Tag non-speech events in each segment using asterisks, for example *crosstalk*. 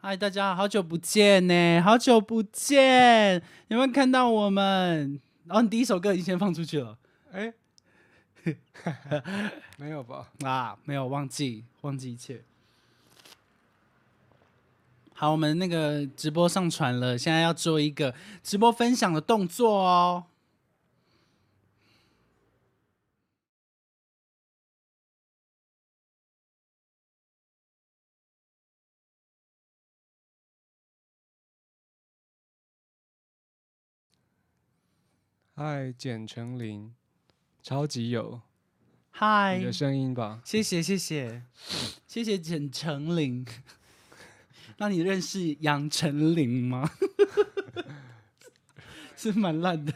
嗨，大家好久不见呢，好久不见，有没有看到我们？然、后你第一首歌已经先放出去了哎，*laughs* 没有吧？*laughs* 啊？没有，忘记，忘记一切。好，我们那个直播上传了，现在要做一个直播分享的动作哦。嗨，简成林，超级有嗨你，的声音吧？谢谢谢谢谢谢简成林。*laughs* 那你认识杨丞琳吗？*laughs* 是蛮烂的。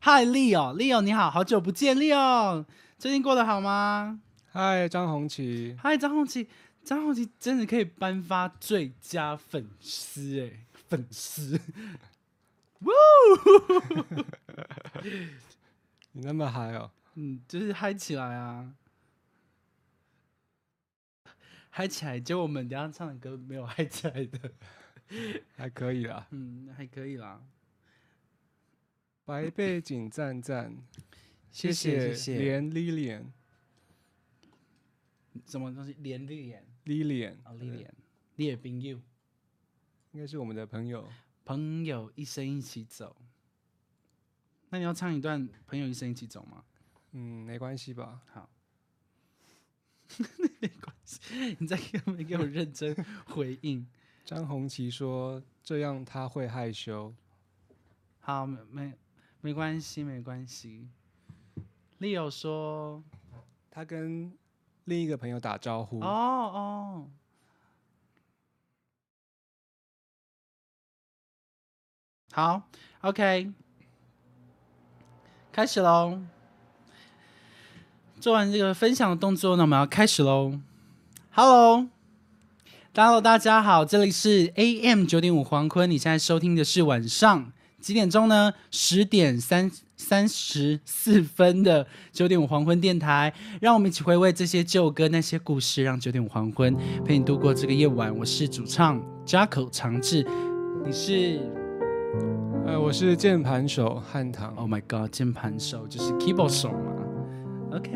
嗨，Leo，Leo 你好，好久不见，Leo，最近过得好吗？嗨，张红旗，嗨，张红旗，张红旗真的可以颁发最佳粉丝哎，粉丝，*laughs* 你那么嗨哦？嗯，就是嗨起来啊，嗨起来。结果我们等一下唱的歌没有嗨起来的，还可以啦，嗯，还可以啦。白背景赞赞，谢谢谢谢。连 Lilian 什么东西？连丽莲 Lilian 啊，丽莲，列宾友，应该是我们的朋友。朋友一生一起走。那你要唱一段《朋友一生一起走》吗？嗯，没关系吧？好，*laughs* 没关系，你再给我给我认真回应。张红旗说这样他会害羞。好，没没没关系，没关系。Leo 说，他跟另一个朋友打招呼。哦哦，好，OK，开始喽。做完这个分享的动作呢，我们要开始喽。Hello，大家好，这里是 AM 九点五黄昏，你现在收听的是晚上几点钟呢？十点三三十四分的九点五黄昏电台，让我们一起回味这些旧歌、那些故事，让九点五黄昏陪你度过这个夜晚。我是主唱加口长治，你是呃，我是键盘手汉唐。Oh my God，键盘手就是 keyboard 手嘛？OK，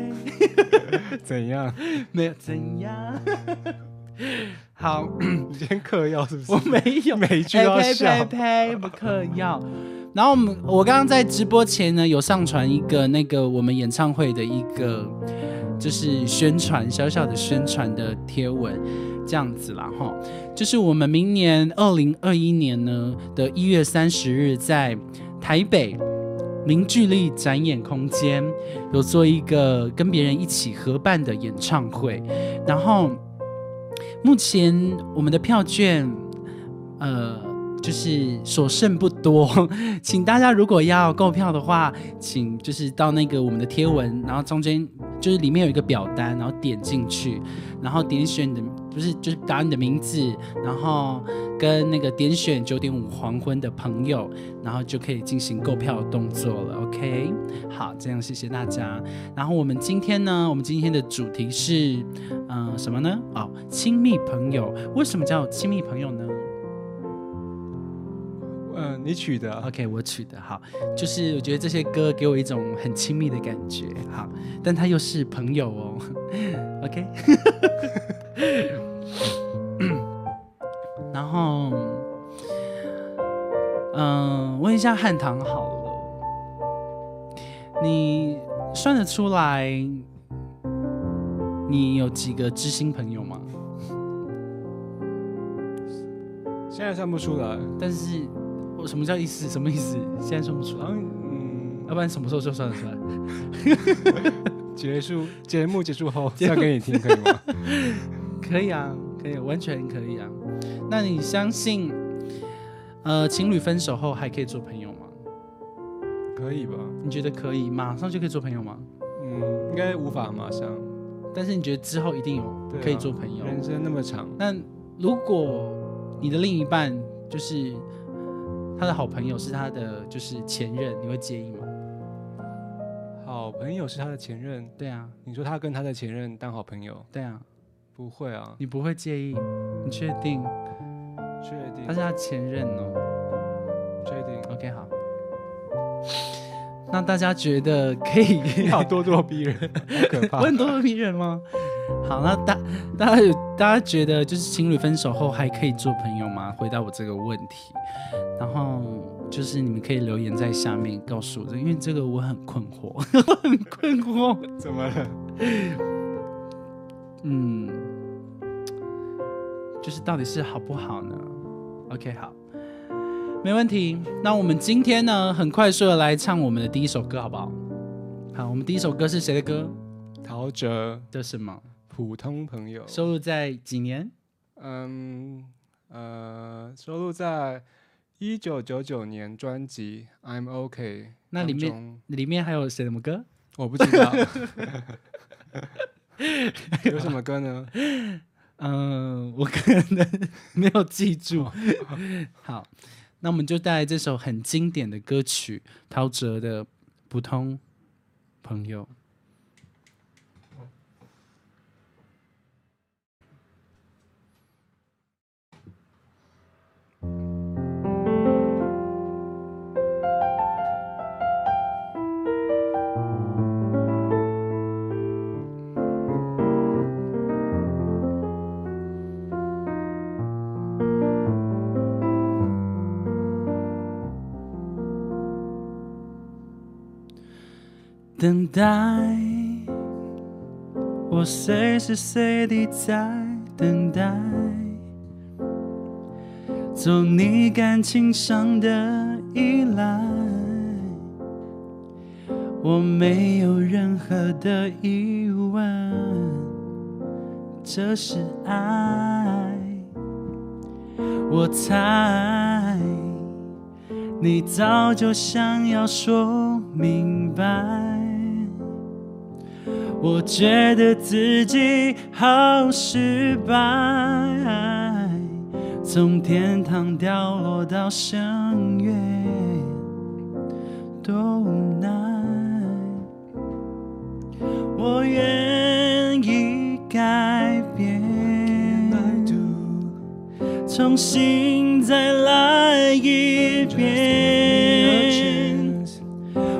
*laughs* 怎样？*laughs* 没有怎样。*laughs* 好，你今天嗑药是不是？我没有，每一句都要呸笑呸呸，不嗑药。然后我们，我刚刚在直播前呢，有上传一个那个我们演唱会的一个就是宣传小小的宣传的贴文，这样子啦哈。就是我们明年二零二一年呢的一月三十日，在台北凝聚力展演空间有做一个跟别人一起合办的演唱会，然后目前我们的票券，呃。就是所剩不多，请大家如果要购票的话，请就是到那个我们的贴文，然后中间就是里面有一个表单，然后点进去，然后点选你的不是就是打你的名字，然后跟那个点选九点五黄昏的朋友，然后就可以进行购票动作了。OK，好，这样谢谢大家。然后我们今天呢，我们今天的主题是嗯、呃什么呢？哦，亲密朋友。为什么叫亲密朋友呢？嗯、你取的啊、OK，我取的好，就是我觉得这些歌给我一种很亲密的感觉，好，但他又是朋友哦，*laughs* OK，*coughs* 然后，嗯、问一下汉唐好了，你算得出来你有几个知心朋友吗？现在算不出来。但是我什么叫意思？什么意思？现在算不出来嗯，要不然什么时候就算得出来？*laughs* 结束节目结束后 *laughs* 再给你听，可以吗？*laughs* 可以啊，可以，完全可以啊。那你相信，呃，情侣分手后还可以做朋友吗？可以吧？你觉得可以，马上就可以做朋友吗？嗯，应该无法马上。但是你觉得之后一定有可以做朋友？人生那么长，那如果你的另一半就是他的好朋友是他的就是前任，你会介意吗？好朋友是他的前任，对啊，你说他跟他的前任当好朋友，对啊，不会啊，你不会介意？你确定？确定他是他前任哦。确定。OK，好。那大家觉得可以？*laughs* 你好咄咄逼人，可怕 *laughs* 我。很多逼人吗？好，那大大家有大家觉得就是情侣分手后还可以做朋友吗？回答我这个问题，然后就是你们可以留言在下面告诉我，因为这个我很困惑，我 *laughs* 很困惑。怎么了？嗯，就是到底是好不好呢？OK，好，没问题。那我们今天呢，很快速的来唱我们的第一首歌，好不好？好，我们第一首歌是谁的歌？陶喆，的什么？普通朋友。收录在几年？嗯呃，收录在一九九九年专辑《I'm OK》那里面里面还有谁什么歌？我不知道 *laughs* 有什么歌呢？嗯、我可能没有记住。好，那我们就带来这首很经典的歌曲，陶喆的《普通朋友》。等待，我随时随地在等待，做你感情上的依赖。我没有任何的疑问，这是爱。我猜。你早就想要说明白，我觉得自己好失败，从天堂掉落到深渊，多无奈。我愿意改变。重新再来一遍。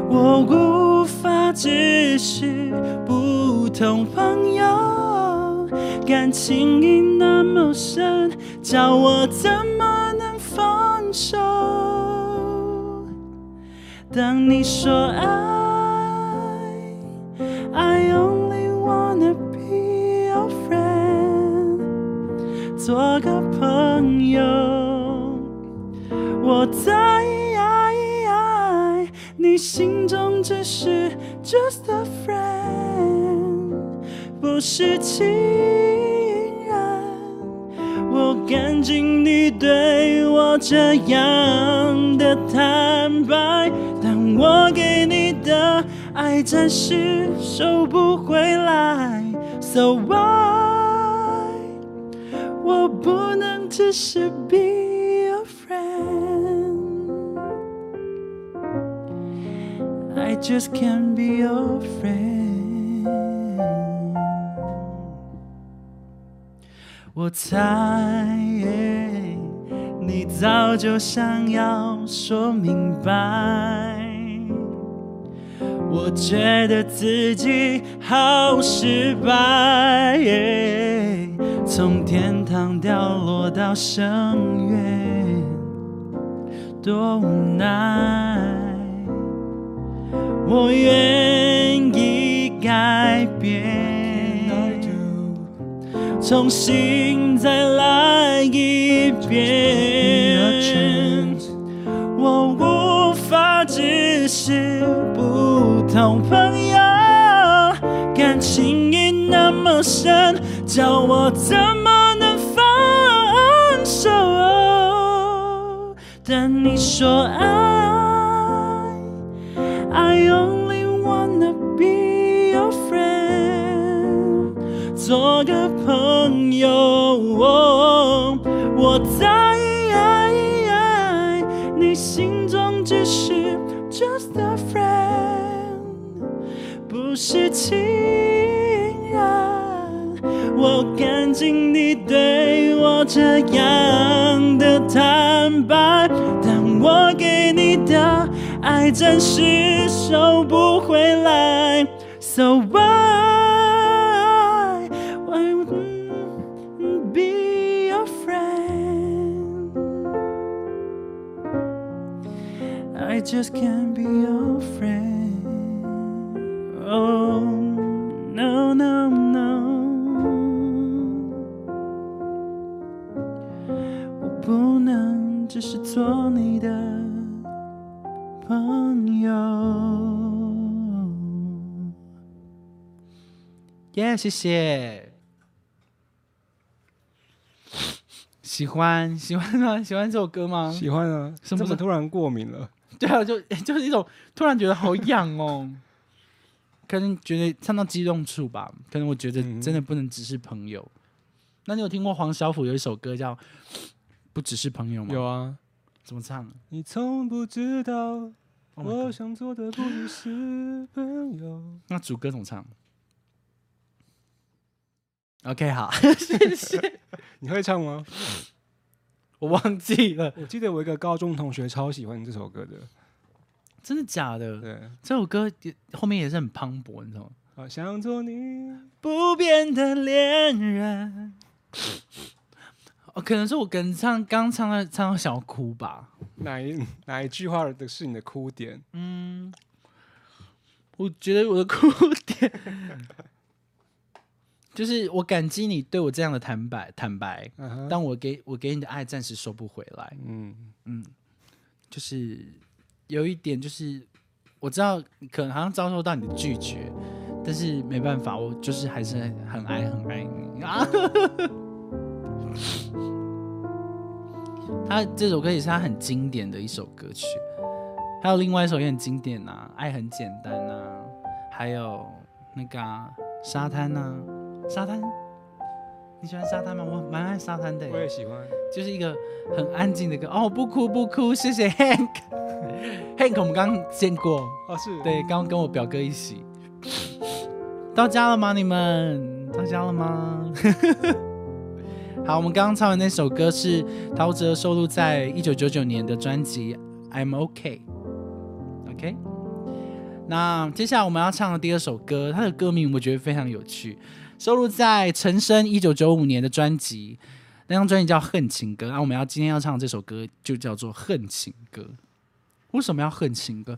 我无法只是普通朋友，感情已那么深，叫我怎么能放手？当你说爱，I only wanna be your friend。做个朋友，我在你心中只是 just a friend，不是情人。我感激你对我这样的坦白，但我给你的爱暂时收不回来，so why？我不能只是 be your friend，I just can't be your friend。我猜你早就想要说明白，我觉得自己好失败。从天堂掉落到深渊，多无奈。我愿意改变，重新再来一遍。我无法只是普通朋友，感情已那么深。叫我怎么能放手？但你说爱有。我在你心中只是 just a friend，不是情人。我感激你对我这样的坦白，但我给你的爱暂时收不回来。So why I just can't be your friend. Oh no no no，我不能只是做你的朋友。耶、谢谢。喜欢喜欢吗？喜欢这首歌吗？喜欢啊，什么怎么突然过敏了？对啊，就 *laughs* 就是一种突然觉得好痒哦，可能觉得唱到激动处吧，可能我觉得嗯真的不能只是朋友。那你有听过黄小琥有一首歌叫《不只是朋友》吗？有，啊，怎么唱？你从不知道，Oh 我想做的不只是朋友。那主歌怎么唱？*laughs* OK，好，谢谢 *laughs* 你会唱吗？我忘记了，我记得我一个高中同学超喜欢这首歌的。真的假的？对，这首歌也后面也是很磅礴，你知道吗？好想做你。不变的恋人。哦，可能是我跟唱刚唱到唱到想要哭吧。哪一哪一句话的是你的哭点？嗯，我觉得我的哭点就是我感激你对我这样的坦白，坦白，但我给我给你的爱暂时收不回来。嗯。嗯，就是有一点，就是我知道可能好像遭受到你的拒绝，但是没办法，我就是还是很爱很爱你。啊。*laughs* 他这首歌也是他很经典的一首歌曲，还有另外一首也很经典啊，《爱很简单》啊，还有那个啊、沙滩啊，沙滩，你喜欢沙滩吗？我蛮爱沙滩的耶。我也喜欢。就是一个很安静的歌哦，不哭不哭，谢谢 Hank。*laughs* Hank 我们刚刚见过，哦，是，对，刚刚跟我表哥一起。到家了吗？你们到家了吗？*laughs* 好，我们刚刚唱的那首歌是陶喆收录在一九九九年的专辑《I'm OK》。OK，那接下来我们要唱的第二首歌，它的歌名我觉得非常有趣，收录在陈升一九九五年的专辑，那张专辑叫《恨情歌》。那我们要今天要唱这首歌就叫做《恨情歌》。为什么要恨情歌？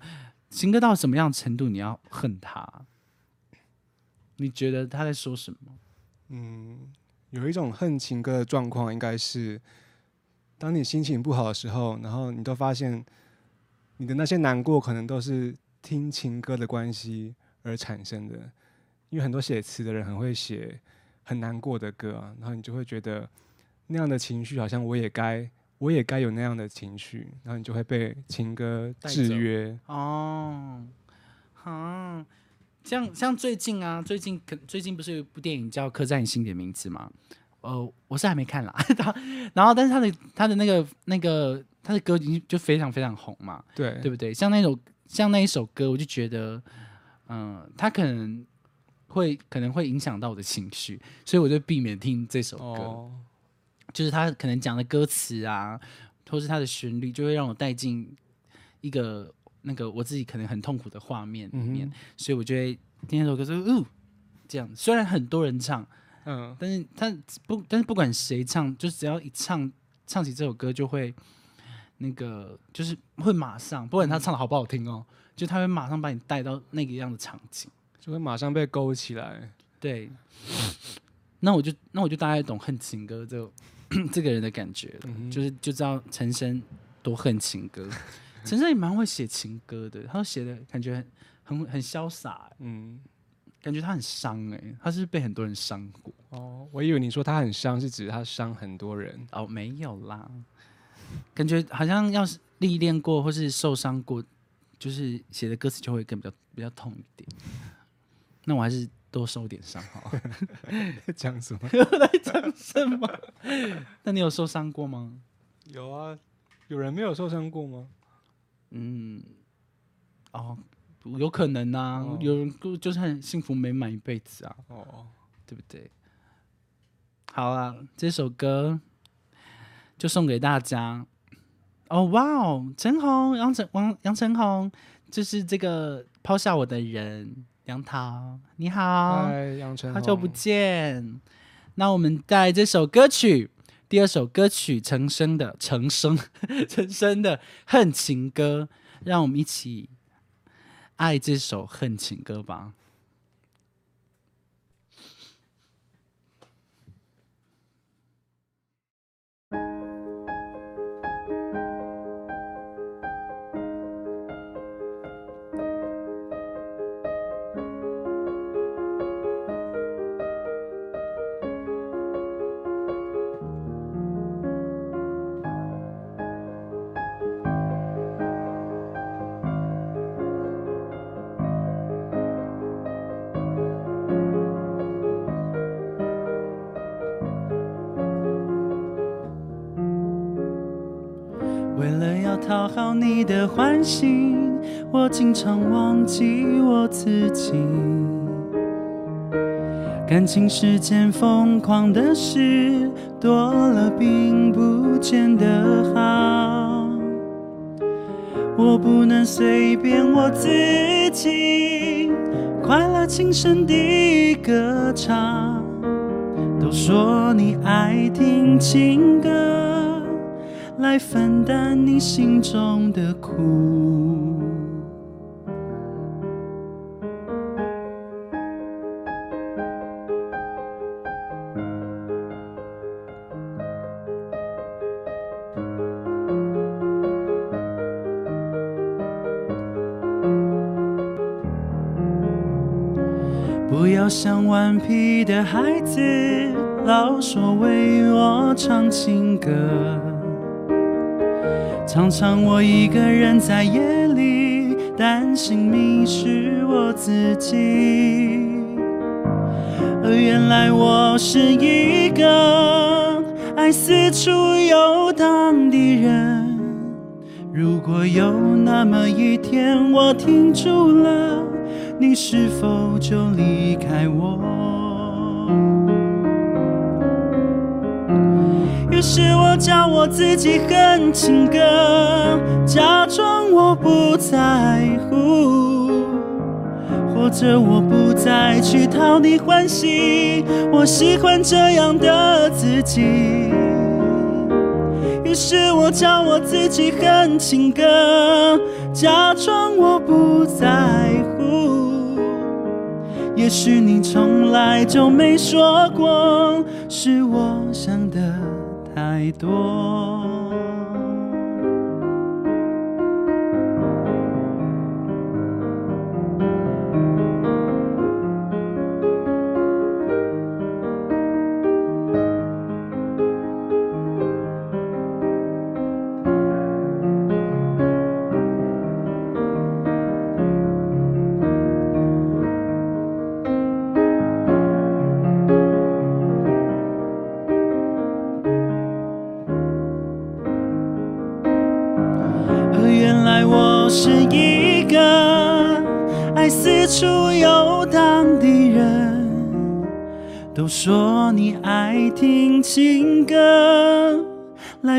情歌到什么样程度你要恨他？你觉得他在说什么？嗯，有一种恨情歌的状况，应该是当你心情不好的时候，然后你都发现你的那些难过，可能都是听情歌的关系而产生的。因为很多写词的人很会写很难过的歌啊，然后你就会觉得那样的情绪好像我也该，我也该有那样的情绪，然后你就会被情歌制约。哦，啊，像像最近啊，最近可最近不是有一部电影叫《刻在你心底的名字》吗？呃，我是还没看啦，*laughs* 然后但是他的他的那个那个他的歌已经就非常非常红嘛，对对不对？像那首像那一首歌，我就觉得，嗯、他可能会可能会影响到我的情绪，所以我就避免听这首歌。哦，就是他可能讲的歌词啊，或是他的旋律，就会让我带进一个那个我自己可能很痛苦的画面里面，嗯所以我就会听那首歌说，哦，这样。虽然很多人唱，嗯，但是他不，但是不管谁唱，就只要一唱唱起这首歌，就会那个就是会马上，不管他唱的好不好听哦，就他会马上把你带到那个样的场景。就会马上被勾起来。对，那我就那我就大概懂恨情歌这个 *clears throat* 这个人的感觉了，嗯就是就知道陈升多恨情歌。*laughs* 陈升也蛮会写情歌的，他写的感觉很很很潇洒欸，嗯，感觉他很伤哎、他是是被很多人伤过哦，我以为你说他很伤，是指他伤很多人。哦，没有啦，感觉好像要是历练过或是受伤过，就是写的歌词就会更比较比较痛一点。那我还是多受点伤好了。*laughs* 讲什么？*laughs* 讲什么？那你有受伤过吗？有啊，有人没有受伤过吗？嗯，哦，有可能啊，哦有人就就是很幸福美满一辈子啊，哦，对不对？好啊，这首歌就送给大家。哦，哇哦，陈红，杨陈王杨陈红，就是这个抛下我的人，杨桃，你好，嗨，杨晨，好久不见。那我们带这首歌曲，第二首歌曲陈升的陈升陈升的恨情歌，让我们一起爱这首恨情歌吧。你的欢心，我经常忘记我自己。感情是件疯狂的事，多了并不见得好。我不能随便我自己，快乐轻声地歌唱。都说你爱听情歌。来分担你心中的苦。不要像顽皮的孩子，老说为我唱情歌。常常我一个人在夜里担心迷失我自己，而原来我是一个爱四处游荡的人。如果有那么一天我停住了，你是否就离开我？是我叫我自己恨情歌，假装我不在乎，或者我不再去讨你欢喜，我喜欢这样的自己。于是我叫我自己恨情歌，假装我不在乎。也许你从来就没说过，是我想的太多。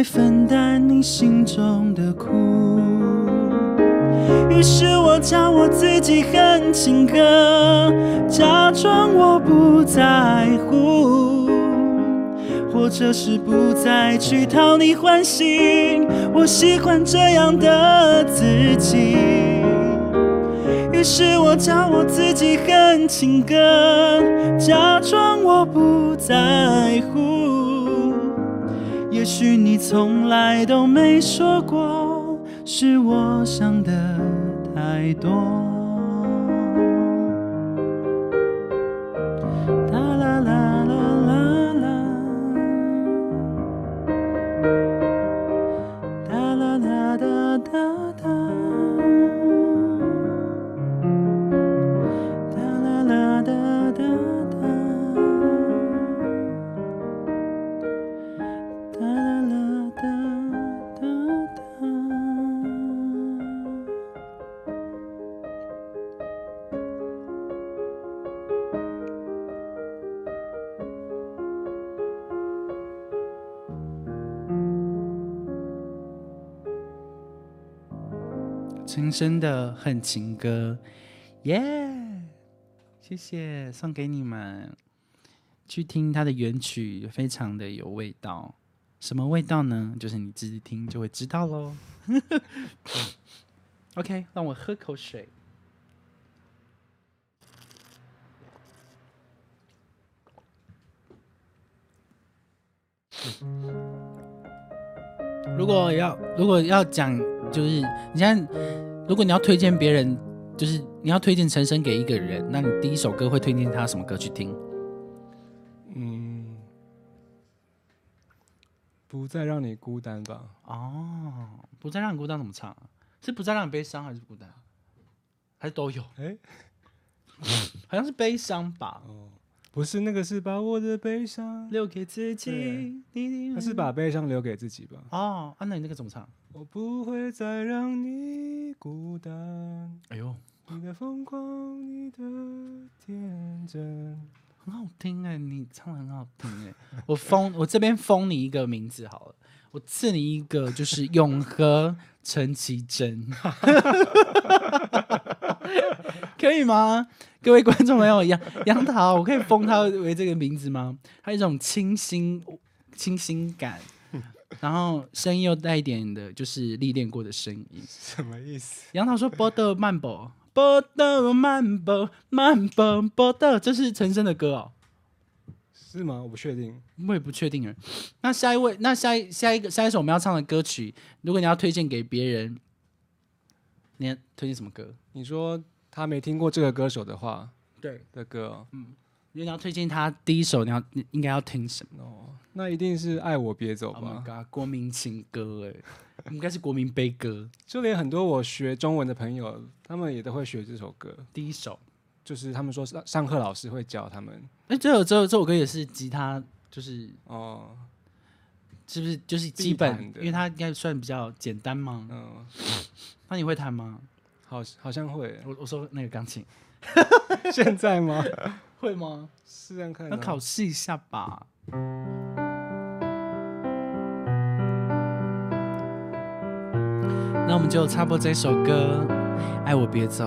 分担你心中的苦。于是我教我自己恨情歌，假装我不在乎。或者是不再去讨你欢心，我喜欢这样的自己。于是我教我自己恨情歌，假装我不在乎。也许你从来都没说过，是我想的太多。深深的《恨情歌》，耶！谢谢，送给你们。去听它的原曲，非常的有味道。什么味道呢？就是你自己听就会知道喽。*laughs* OK，让我喝口水。如果要如果要讲，就是你现在，如果你要推荐别人，就是你要推荐陈升给一个人，那你第一首歌会推荐他什么歌去听？嗯，不再让你孤单吧。哦，不再让你孤单怎么唱啊？是不再让你悲伤还是孤单？还是都有？哎，*laughs* 好像是悲伤吧。哦，不是那个是把我的悲伤，留给自己对。你你那是把悲伤留给自己吧。哦，啊，那你那个怎么唱？我不会再让你孤单，哎呦，你的疯狂，你的天真。很好听哎，你唱的很好听哎。我封我这边封你一个名字好了，我赐你一个就是永和陈绮贞，*laughs* 可以吗？各位观众朋友，杨杨桃，我可以封他为这个名字吗？他有一种清新清新感，然后声音又带一点的，就是历练过的声音。什么意思？杨桃说：“波的慢步，波的慢步，慢步波的，这是陈升的歌哦。”是吗？我不确定。我也不确定了。那下一位，那下一下一个下一首我们要唱的歌曲，如果你要推荐给别人，你要推荐什么歌？你说他没听过这个歌手的话对，的歌哦如果你要推荐他第一首，你要你应该要听什么哦，那一定是爱我别走？Oh my 吧。god，国民情歌哎，*laughs* 应该是国民悲歌。就连很多我学中文的朋友，他们也都会学这首歌。第一首，就是他们说上上课老师会教他们哎，这首这首这首歌也是吉他，就是哦，是不是就是基本，的因为它应该算比较简单嘛？嗯，那你会弹吗？好好像会，我我说那个钢琴 *laughs* 现在吗？*laughs* 会吗？试试看啊。要考试一下吧。那我们就插播这首歌《爱我别走》。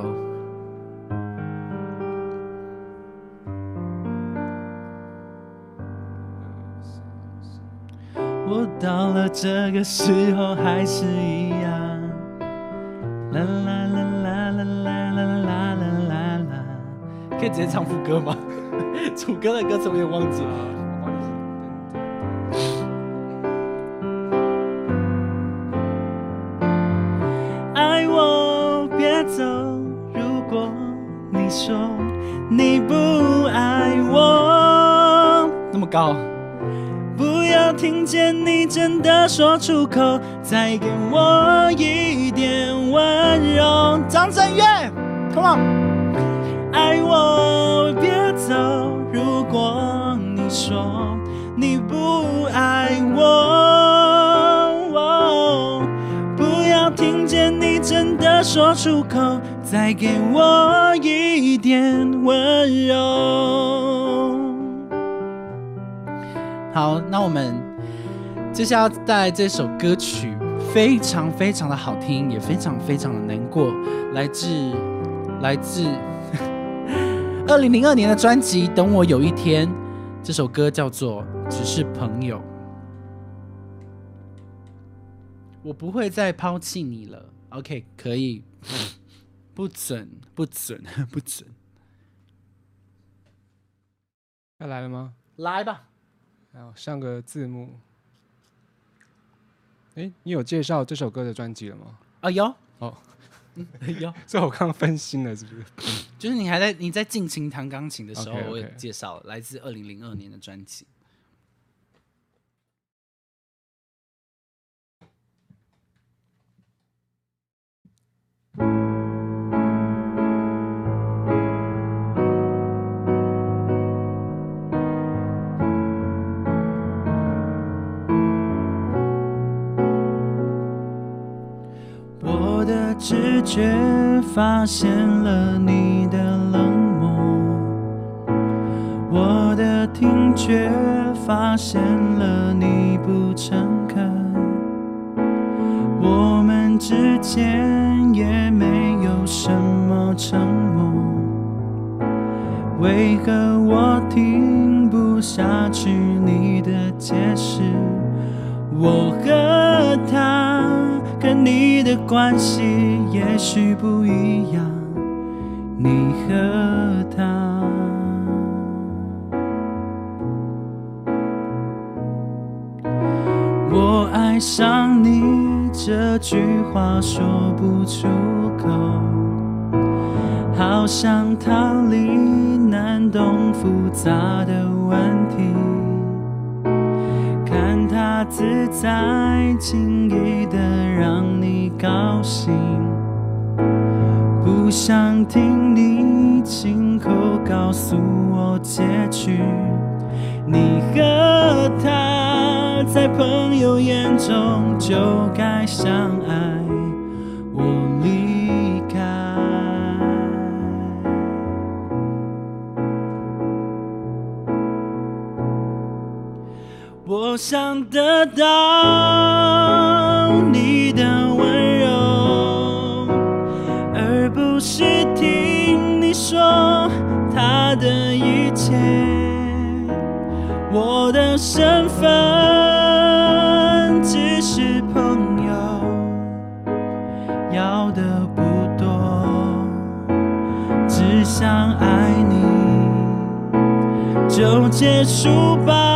我到了这个时候还是一样，啦啦啦啦啦啦啦啦啦啦啦，可以直接唱副歌吗？*laughs* 主歌的歌词我也忘记了。说出口，再给我一点温柔。张震岳，Come on。爱我别走，如果你说你不爱我，不要听见你真的说出口，再给我一点温柔。好，那我们接下来带来这首歌曲，非常非常的好听，也非常非常的难过，来自来自 *laughs* 二零零二年的专辑《等我有一天》，这首歌叫做《只是朋友》。我不会再抛弃你了。OK，可以，*laughs* 不准，不准，*laughs* 不准，要来了吗？来吧。然后上个字幕。哎，你有介绍这首歌的专辑了吗？啊，有哦，嗯有，*laughs* 这我刚刚分心了，是不是？*laughs* 就是你还在你在尽情弹钢琴的时候 OK，OK 我有介绍来自二零零二年的专辑。直觉发现了你的冷漠，我的听觉发现了你不诚恳，我们之间也没有什么承诺，为何我听不下去你的解释？我和他跟你的关系也许不一样，你和他。我爱上你这句话说不出口，好想逃离难懂复杂的问题，自在轻易的让你高兴，不想听你亲口告诉我结局，你和他在朋友眼中就该相爱，我想得到你的温柔，而不是听你说他的一切。我的身份只是朋友，要的不多，只想爱你，就结束吧。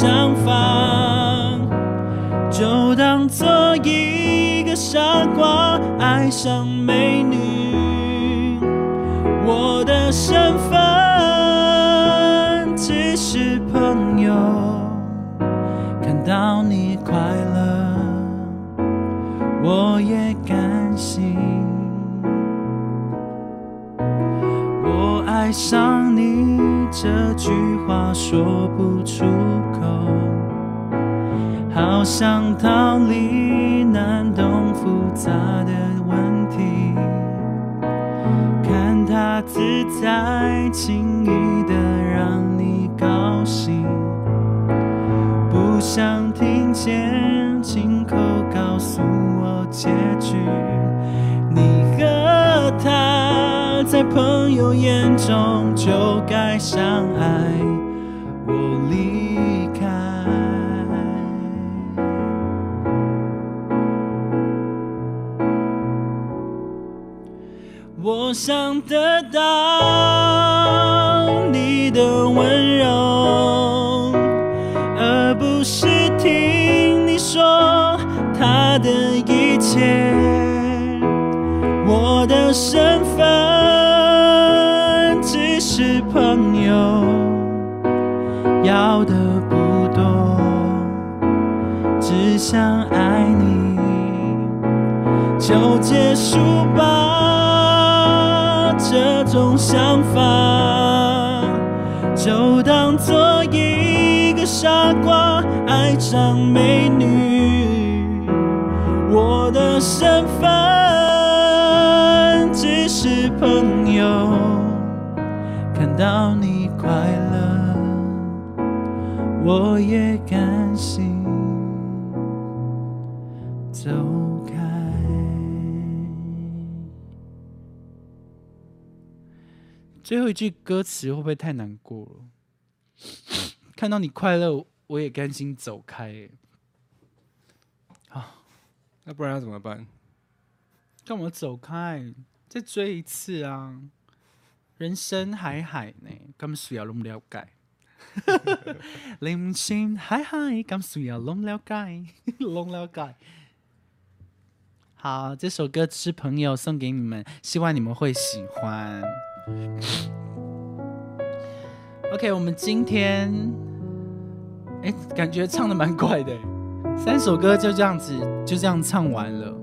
想法，就当做一个傻瓜爱上美女。我的身份只是朋友，看到你快乐，我也甘心。我爱上你这句话说不出，好想逃离难懂复杂的问题，看他自在轻易的让你高兴，不想听见亲口告诉我结局，你和他在朋友眼中就该相爱，我离我想得到你的温柔，而不是听你说他的一切。我的身份只是朋友，要的不多，只想爱你，就结束吧。上美女。我的身份只是朋友，看到你快乐，我也甘心走开。最后一句歌词会不会太难过了？*sniffs* 看到你快乐，我也甘心走开。欸那不然要怎么办？干嘛走开？再追一次啊！人生海海呢，咁需要拢了解。*laughs* 人生海海，咁需要拢了解，*laughs* 拢了解。好，这首歌是朋友送给你们，希望你们会喜欢。OK，我们今天，哎，感觉唱的蛮快的，三首歌就这样子，就这样唱完了。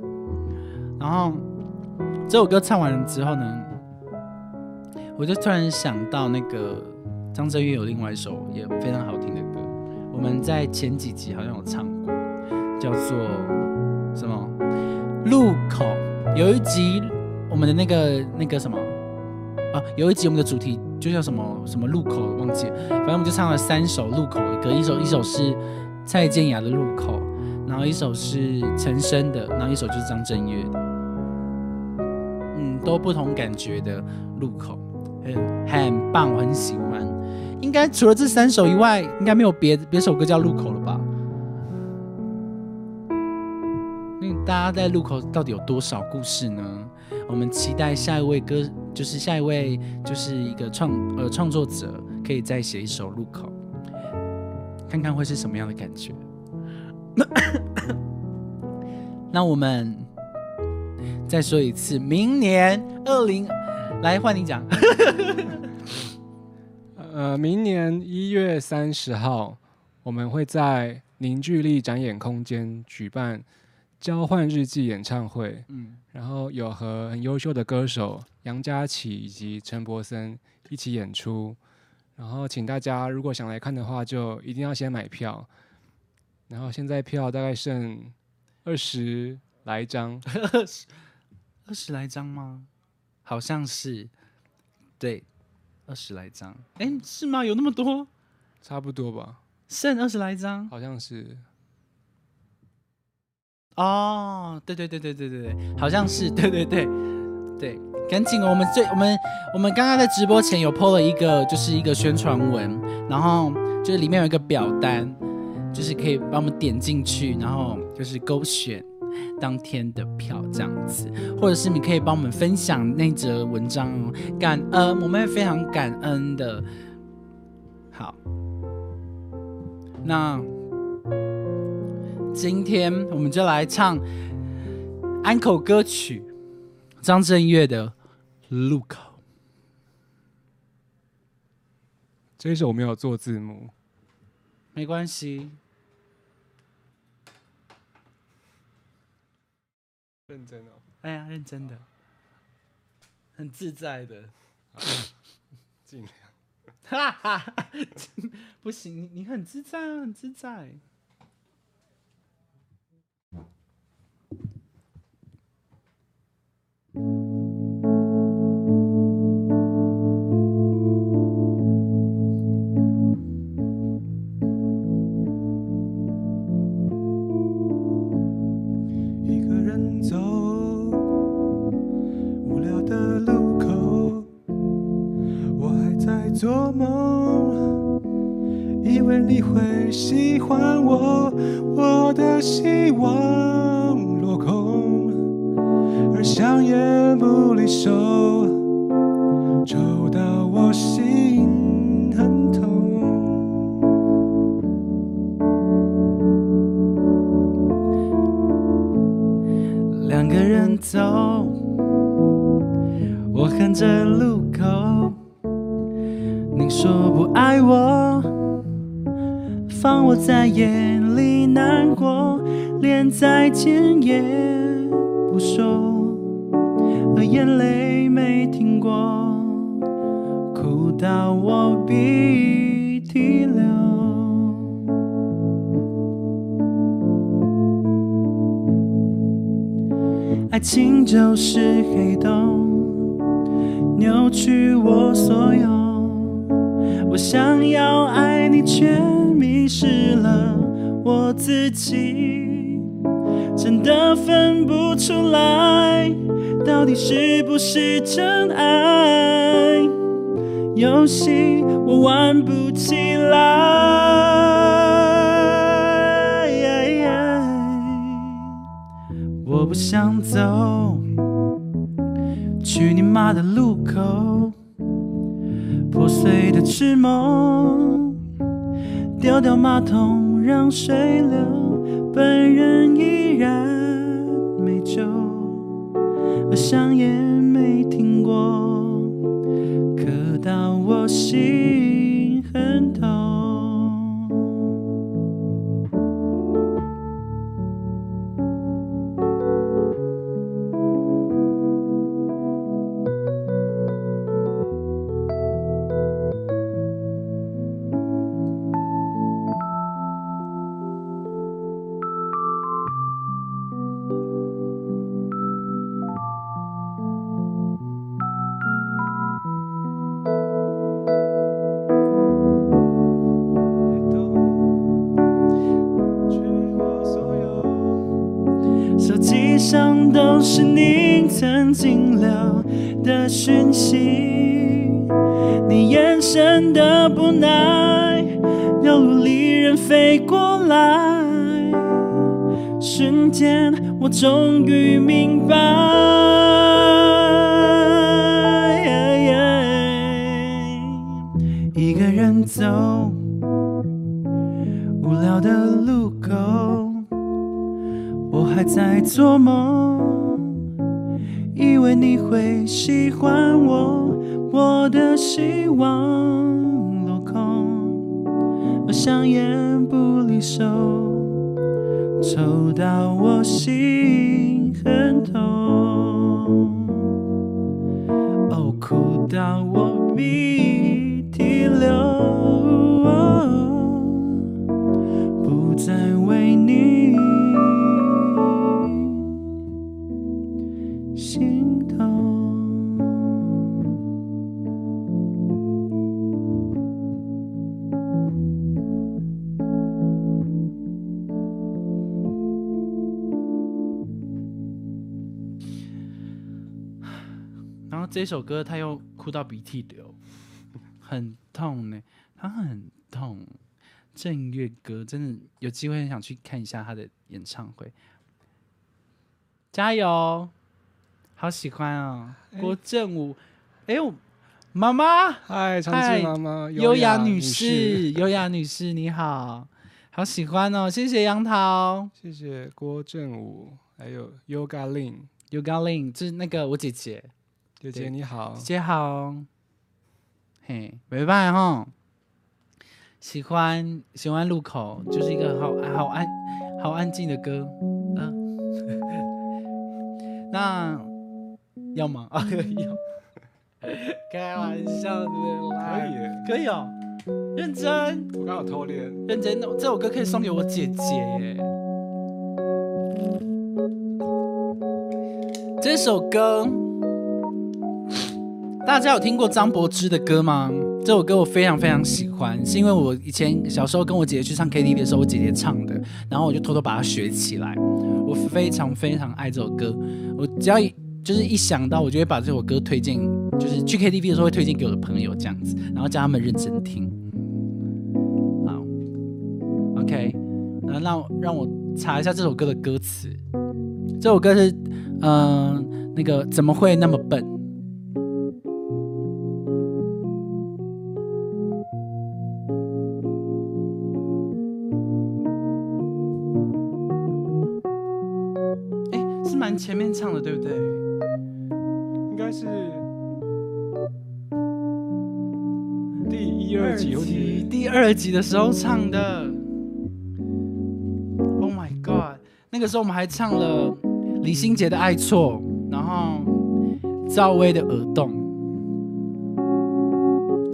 然后这首歌唱完了之后呢，我就突然想到那个张震岳有另外一首也非常好听的歌，我们在前几集好像有唱过，叫做什么路口。有一集我们的那个那个什么啊，有一集我们的主题就叫什么什么路口，忘记了，反正我们就唱了三首路口的歌，一首一首是蔡健雅的路口，然后一首是陈升的，然后一首就是张震岳的，嗯，都不同感觉的路口，很很棒，我很喜欢。应该除了这三首以外，应该没有别别首歌叫路口了吧？那大家在路口到底有多少故事呢？我们期待下一位歌，就是下一位就是一个创呃创作者，可以再写一首路口，看看会是什么样的感觉。*coughs* 那我们再说一次，明年二零来换你讲。呃，明年一月三十号，我们会在凝聚力展演空间举办交换日记演唱会。嗯，然后有和很优秀的歌手杨佳琪以及陈柏森一起演出。然后，请大家如果想来看的话，就一定要先买票。然后现在票大概剩二十来张，二 *laughs* 十二十来张吗？好像是，对。二十来张，哎，是吗？有那么多？差不多吧。剩二十来张，好像是。哦，对对对对对对对，好像是，对对对对，赶紧！我们最我们我们刚刚在直播前有 PO 了一个，就是一个宣传文，然后就是里面有一个表单，就是可以帮我们点进去，然后就是勾选。当天的票这样子，或者是你可以帮我们分享那则文章哦，感恩，我们会非常感恩的。好，那今天我们就来唱安口歌曲，张震岳的《路口》。这一首我没有做字幕，没关系。认真哦，哎呀，认真的，很自在的，尽量，哈哈，*laughs* 不行，你你很自在啊，很自在。都是黑洞，扭曲我所有。我想要爱你，却迷失了我自己，真的分不出来，到底是不是真爱？游戏我玩不起来。我不想走，去你妈的路口。破碎的痴梦，丢掉马桶让水流，本人依然没救，而香烟是你曾经留的讯息，你眼神的不耐，犹如利刃飞过来，瞬间我终于明白。一个人走无聊的路口，我还在做梦，以为你会喜欢我，我的希望落空，我香烟不离手，抽到我心很痛，哦，哭到我鼻这首歌他又哭到鼻涕流，很痛呢，他很痛。正月歌真的有机会很想去看一下他的演唱会，加油！好喜欢哦，郭正武，哎呦，妈妈，嗨，长嗨治妈妈，优雅女女士，优雅女士你好，好喜欢哦，谢谢杨桃。谢谢郭正武，还有 Yoga Lin 尤高令，这是那个我姐姐，姐姐你好。姐，姐好，嘿，没办法哈，喜欢喜欢路口，就是一个好好安好安静的歌，嗯、*laughs* 那要吗？啊，可以哦，开玩笑的啦，可以，可以哦，认真。我刚好偷练，认真，这首歌可以送给我姐姐耶。这首歌，大家有听过张柏芝的歌吗？这首歌我非常非常喜欢，是因为我以前小时候跟我姐姐去唱 KTV 的时候，我姐姐唱的，然后我就偷偷把它学起来。我非常非常爱这首歌，我只要一就是一想到，我就会把这首歌推荐，就是去 KTV 的时候会推荐给我的朋友这样子，然后叫他们认真听。好，OK，那让我查一下这首歌的歌词。这首歌是，嗯、那个怎么会那么笨？前面唱的，对不对？应该是第一二集或第第二集的时候唱的。Oh my god！那个时候我们还唱了李心洁的《爱错》，然后赵薇的《耳洞》。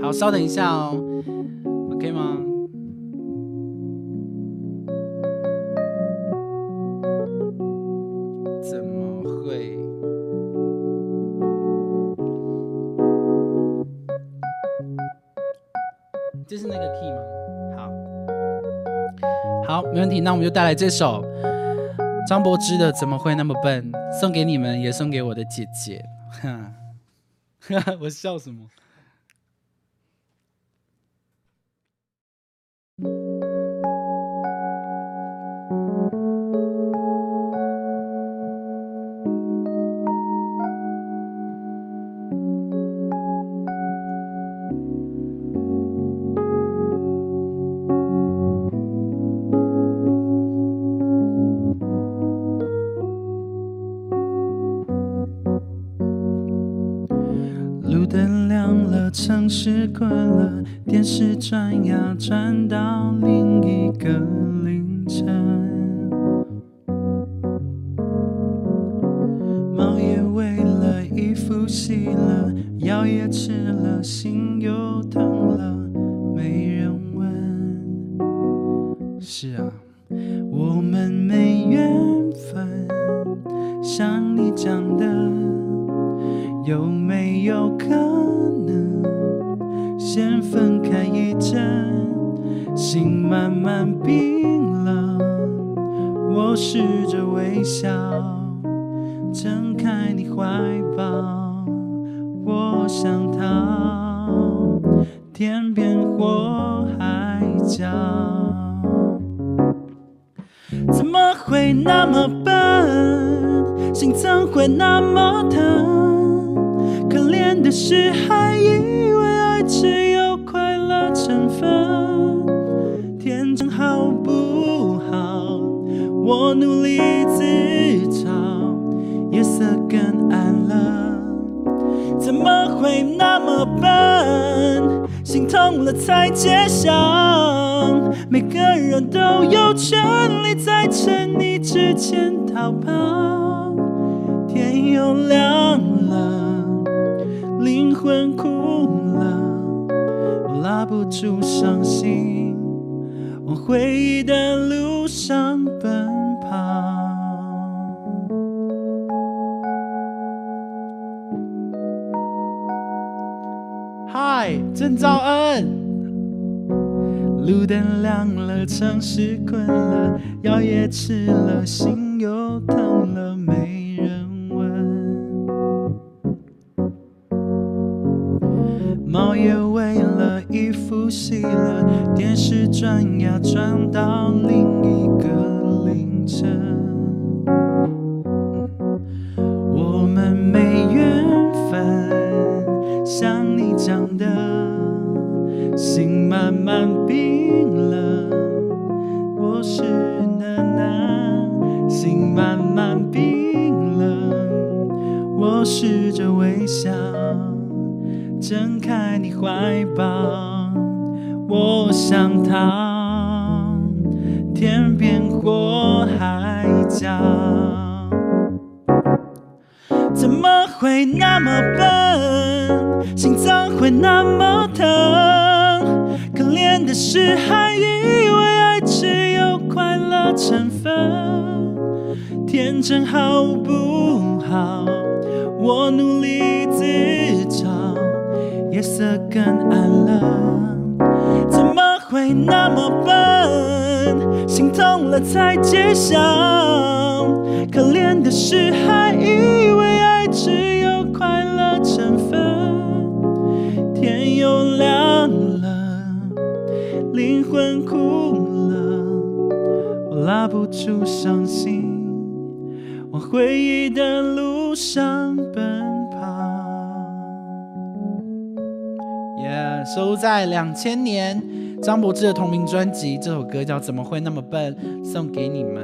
好，稍等一下哦，OK 吗？问题。那我们就带来这首张柏芝的《怎么会那么笨》，送给你们，也送给我的姐姐。哈，*laughs* 我笑什么？衣服洗了，药也吃了，心又嗨，郑兆恩，路灯亮了，城市困了，药也吃了，心又疼了，没人问。猫也喂了，衣服洗了，电视转呀转到另一个凌晨。出伤心，往回忆的路上奔跑。耶、收在两千年张柏芝的同名专辑，这首歌叫《怎么会那么笨》，送给你们。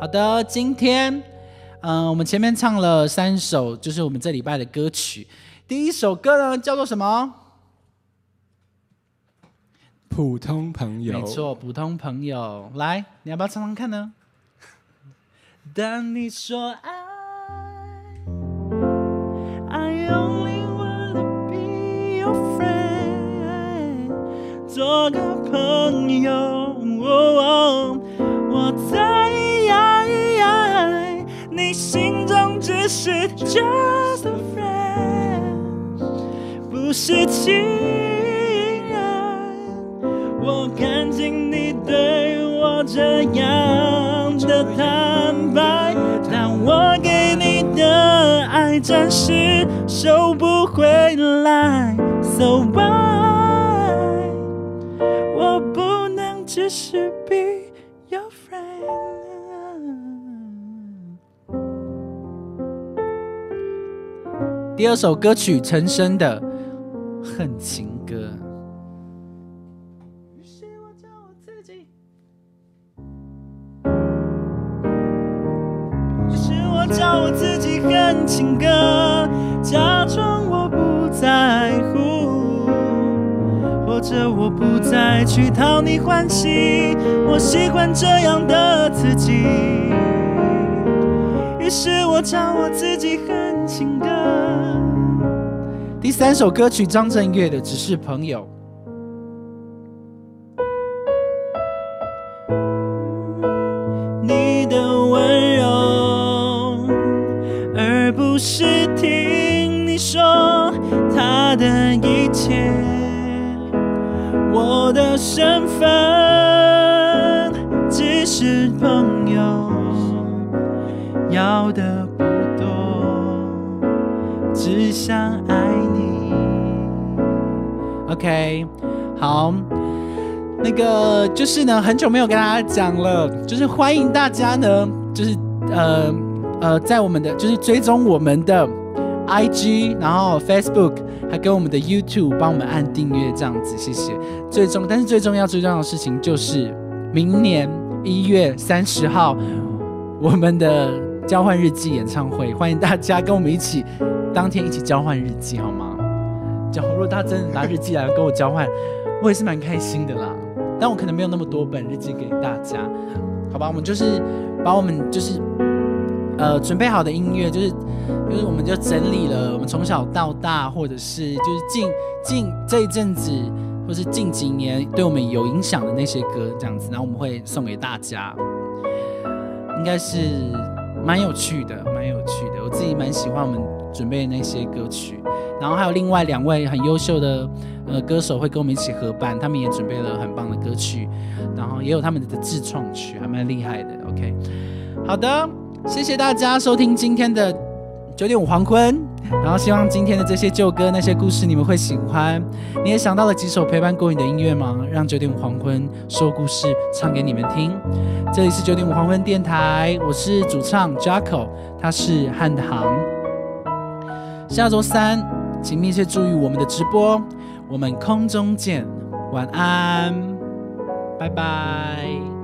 好的，今天，嗯、我们前面唱了三首，就是我们这礼拜的歌曲。第一首歌呢，叫做什么？普通朋友，没错，普通朋友。来，你要不要唱唱看呢？*laughs* 当你说爱，I only wanna be your friend，做个朋友。哦我在你心中只是 just a friend，不是情人。我看见你对我这样的坦白，但我给你的爱暂时收不回来。So why？我不能只是 be your friend。第二首歌曲陈升的《恨情己恨情歌，假装我不在乎，或者我不再去讨你欢喜，我喜欢这样的自己。于是我唱我自己恨情歌。第三首歌曲张震岳的《只是朋友》。的一切。我的身份只是朋友，要的不多，只想爱你。OK，好，那个就是呢，很久没有跟大家讲了，就是欢迎大家呢，就是呃呃，在我们的就是追踪我们的 IG，然后 Facebook，还跟我们的 YouTube 帮我们按订阅这样子，谢谢。最重，但是最重要最重要的事情就是明年一月三十号，我们的交换日记演唱会，欢迎大家跟我们一起当天一起交换日记，好吗？假，如果他真的拿日记来跟我交换，我也是蛮开心的啦。但我可能没有那么多本日记给大家，好吧？我们就是把我们就是呃准备好的音乐，就是就是我们就整理了我们从小到大，或者是就是近近这一阵子，或是近几年对我们有影响的那些歌，这样子，然后我们会送给大家，应该是蛮有趣的，蛮有趣的。我自己蛮喜欢我们准备的那些歌曲。然后还有另外两位很优秀的呃歌手会跟我们一起合办，他们也准备了很棒的歌曲，然后也有他们的自创曲，还蛮厉害的。OK，好的，谢谢大家收听今天的九点五黄昏，然后希望今天的这些旧歌那些故事你们会喜欢。你也想到了几首陪伴过你的音乐吗？让九点五黄昏说故事唱给你们听。这里是九点五黄昏电台，我是主唱 Jaco，他是汉唐。下周三。请密切注意我们的直播，我们空中见，晚安，拜拜。